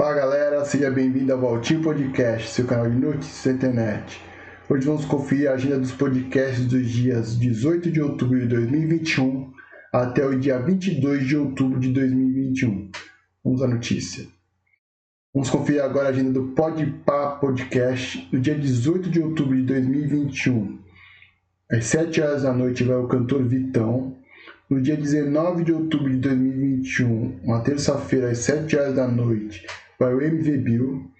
Fala galera, seja bem-vindo ao Valtinho Podcast, seu canal de notícias da internet. Hoje vamos conferir a agenda dos podcasts dos dias 18 de outubro de 2021 até o dia 22 de outubro de 2021. Vamos à notícia. Vamos conferir agora a agenda do Podpah Podcast no dia 18 de outubro de 2021. Às 7 horas da noite vai o cantor Vitão. No dia 19 de outubro de 2021, uma terça-feira, às 7 horas da noite, vai o MV Bill.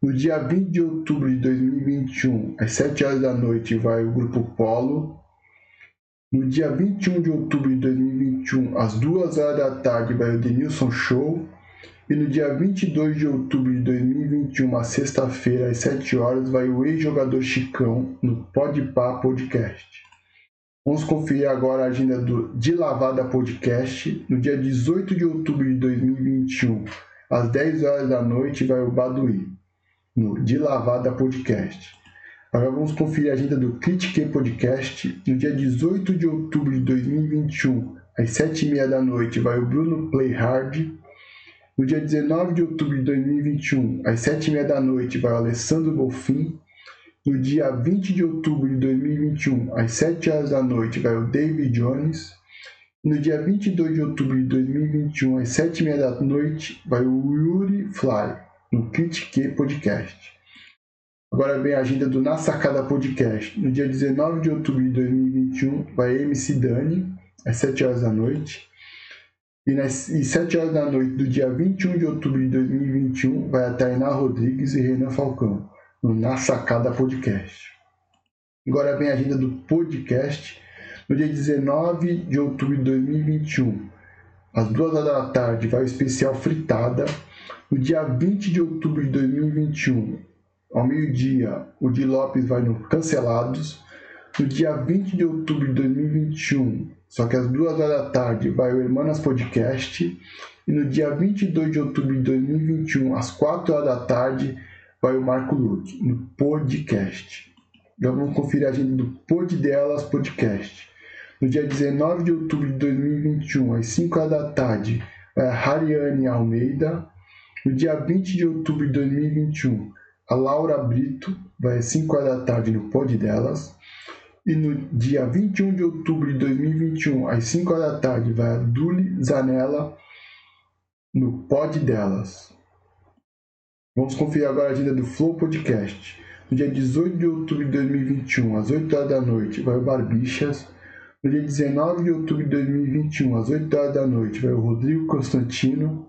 No dia 20 de outubro de 2021, às 7 horas da noite, vai o Grupo Polo. No dia 21 de outubro de 2021, às 2 horas da tarde, vai o Denilson Show. E no dia 22 de outubro de 2021, sexta-feira, às 7 horas, vai o ex-jogador Chicão no Podpah Podcast. Vamos conferir agora a agenda do De Lavada Podcast. No dia 18 de outubro de 2021, às 10 horas da noite, vai o Baduí, no De Lavada Podcast. Agora vamos conferir a agenda do Critique Podcast. No dia 18 de outubro de 2021, às 7h30 da noite, vai o Bruno Play Hard. No dia 19 de outubro de 2021, às 7h30 da noite, vai o Alessandro Bolfin. No dia 20 de outubro de 2021, às 7 horas da noite, vai o David Jones. No dia 22 de outubro de 2021, às 7h30 da noite, vai o Yuri Fly, no Critique Podcast. Agora vem a agenda do Na Sacada Podcast. No dia 19 de outubro de 2021, vai MC Dani, às 7 horas da noite. E às 7 horas da noite do dia 21 de outubro de 2021 vai a Tainá Rodrigues e Renan Falcão, no Na Sacada Podcast. Agora vem a agenda do podcast. No dia 19 de outubro de 2021, às 2 horas da tarde, vai o especial Fritada. No dia 20 de outubro de 2021, ao meio-dia, o Di Lopes vai no Cancelados. No dia 20 de outubro de 2021, só que às duas horas da tarde, vai o Hermanas Podcast. E no dia 22 de outubro de 2021, às 4 horas da tarde, vai o Marco Luque, no podcast. Já vamos conferir a agenda do Pod Delas Podcast. No dia 19 de outubro de 2021, às 5 horas da tarde, a Hariane Almeida. No dia 20 de outubro de 2021, a Laura Brito, vai às 5 horas da tarde no Pod Delas. E no dia 21 de outubro de 2021, às 5 horas da tarde, vai a Duli Zanella no Pod Delas. Vamos conferir agora a agenda do Flow Podcast. No dia 18 de outubro de 2021, às 8 horas da noite, vai o Barbixas. No dia 19 de outubro de 2021, às 8 horas da noite, vai o Rodrigo Constantino.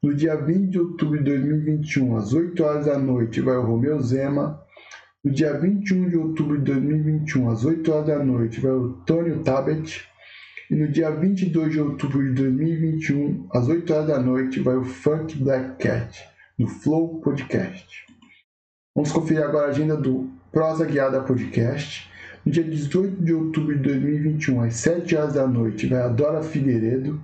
No dia 20 de outubro de 2021, às 8 horas da noite, vai o Romeu Zema. No dia 21 de outubro de 2021, às 8 horas da noite, vai o Tônio Tabet. E no dia 22 de outubro de 2021, às 8 horas da noite, vai o Funk Black Cat, no Flow Podcast. Vamos conferir agora a agenda do Prosa Guiada Podcast. No dia 18 de outubro de 2021, às 7 horas da noite, vai a Dora Figueiredo.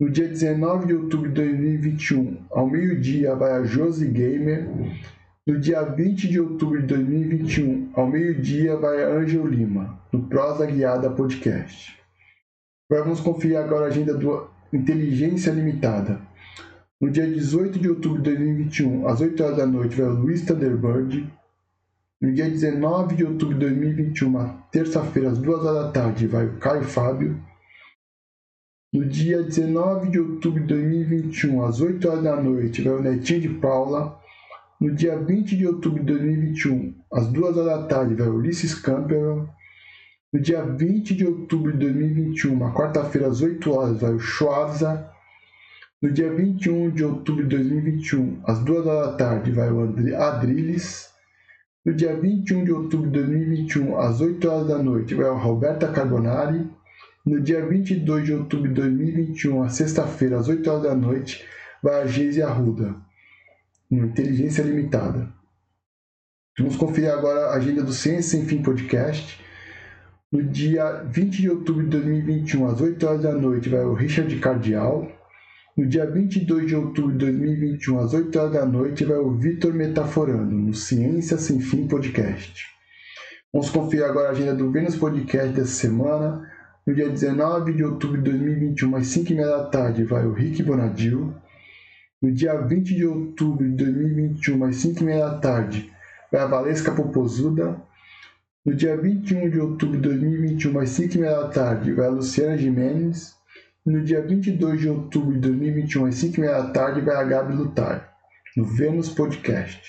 No dia 19 de outubro de 2021, ao meio-dia, vai a Josi Gamer. No dia 20 de outubro de 2021, ao meio-dia, vai a Ângel Lima, no Prosa Guiada Podcast. Vamos conferir agora a agenda do Inteligência Limitada. No dia 18 de outubro de 2021, às 8 horas da noite, vai o Luiz Thunderbird. No dia 19 de outubro de 2021, terça-feira, às 2 horas da tarde, vai o Caio Fábio. No dia 19 de outubro de 2021, às 8 horas da noite, vai o Netinho de Paula. No dia 20 de outubro de 2021, às 2 horas da tarde, vai Ulisses Campbell. No dia 20 de outubro de 2021, quarta-feira, às 8 horas, vai o Schwarza. No dia 21 de outubro de 2021, às 2 horas da tarde, vai o Adriles. No dia 21 de outubro de 2021, às 8 horas da noite, vai o Roberta Carbonari. No dia 22 de outubro de 2021, sexta-feira, às 8 horas da noite, vai a Geise Arruda, no Inteligência Limitada. Vamos conferir agora a agenda do Ciência Sem Fim Podcast. No dia 20 de outubro de 2021, às 8 horas da noite, vai o Richard Cardial. No dia 22 de outubro de 2021, às 8 horas da noite, vai o Vitor Metaforando, no Ciência Sem Fim Podcast. Vamos conferir agora a agenda do Vênus Podcast dessa semana. No dia 19 de outubro de 2021, às 5h30 da tarde, vai o Rick Bonadil. No dia 20 de outubro de 2021, às 5h30 da tarde, vai a Valesca Popozuda. No dia 21 de outubro de 2021, às 5h30 da tarde, vai a Luciana Jimenez. No dia 22 de outubro de 2021, às 5h30 da tarde, vai a Gabi Lutar, no Vênus Podcast.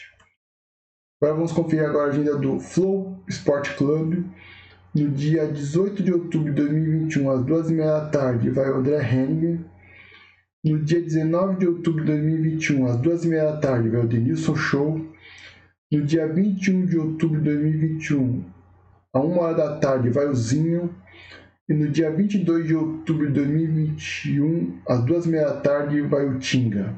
Agora vamos conferir agora a agenda do Flow Sport Club. No dia 18 de outubro de 2021, às 2h30 da tarde, vai o André Henninger. No dia 19 de outubro de 2021, às 2h30 da tarde, vai o Denilson Show. No dia 21 de outubro de 2021, a 1 hora da tarde, vai o Zinho. E no dia 22 de outubro de 2021, às 2h30 da tarde, vai o Tinga.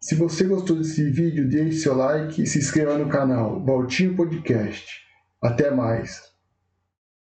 Se você gostou desse vídeo, deixe seu like e se inscreva no canal Valtinho Podcast. Até mais!